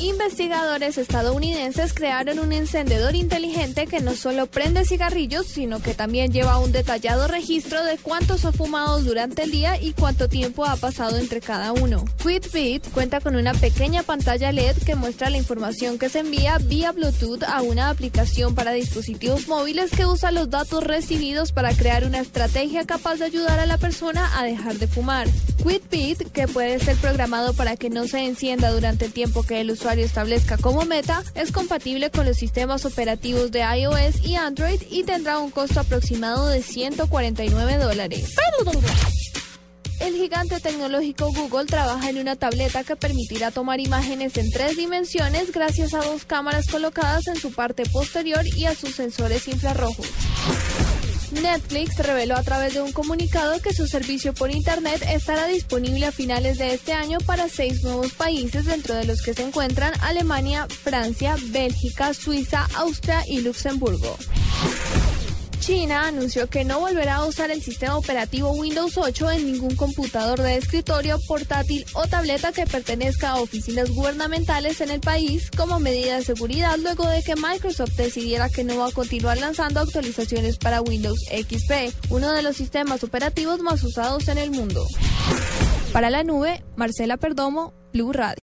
Investigadores estadounidenses crearon un encendedor inteligente que no solo prende cigarrillos, sino que también lleva un detallado registro de cuántos ha fumado durante el día y cuánto tiempo ha pasado entre cada uno. Fitbit cuenta con una pequeña pantalla LED que muestra la información que se envía vía Bluetooth a una aplicación para dispositivos móviles que usa los datos recibidos para crear una estrategia capaz de ayudar a la persona a dejar de fumar. Fitbit, que puede ser programado para que no se encienda durante el tiempo que el establezca como meta, es compatible con los sistemas operativos de iOS y Android y tendrá un costo aproximado de 149 dólares. El gigante tecnológico Google trabaja en una tableta que permitirá tomar imágenes en tres dimensiones gracias a dos cámaras colocadas en su parte posterior y a sus sensores infrarrojos. Netflix reveló a través de un comunicado que su servicio por Internet estará disponible a finales de este año para seis nuevos países, dentro de los que se encuentran Alemania, Francia, Bélgica, Suiza, Austria y Luxemburgo. China anunció que no volverá a usar el sistema operativo Windows 8 en ningún computador de escritorio, portátil o tableta que pertenezca a oficinas gubernamentales en el país como medida de seguridad luego de que Microsoft decidiera que no va a continuar lanzando actualizaciones para Windows XP, uno de los sistemas operativos más usados en el mundo. Para la nube, Marcela Perdomo, Blue Radio.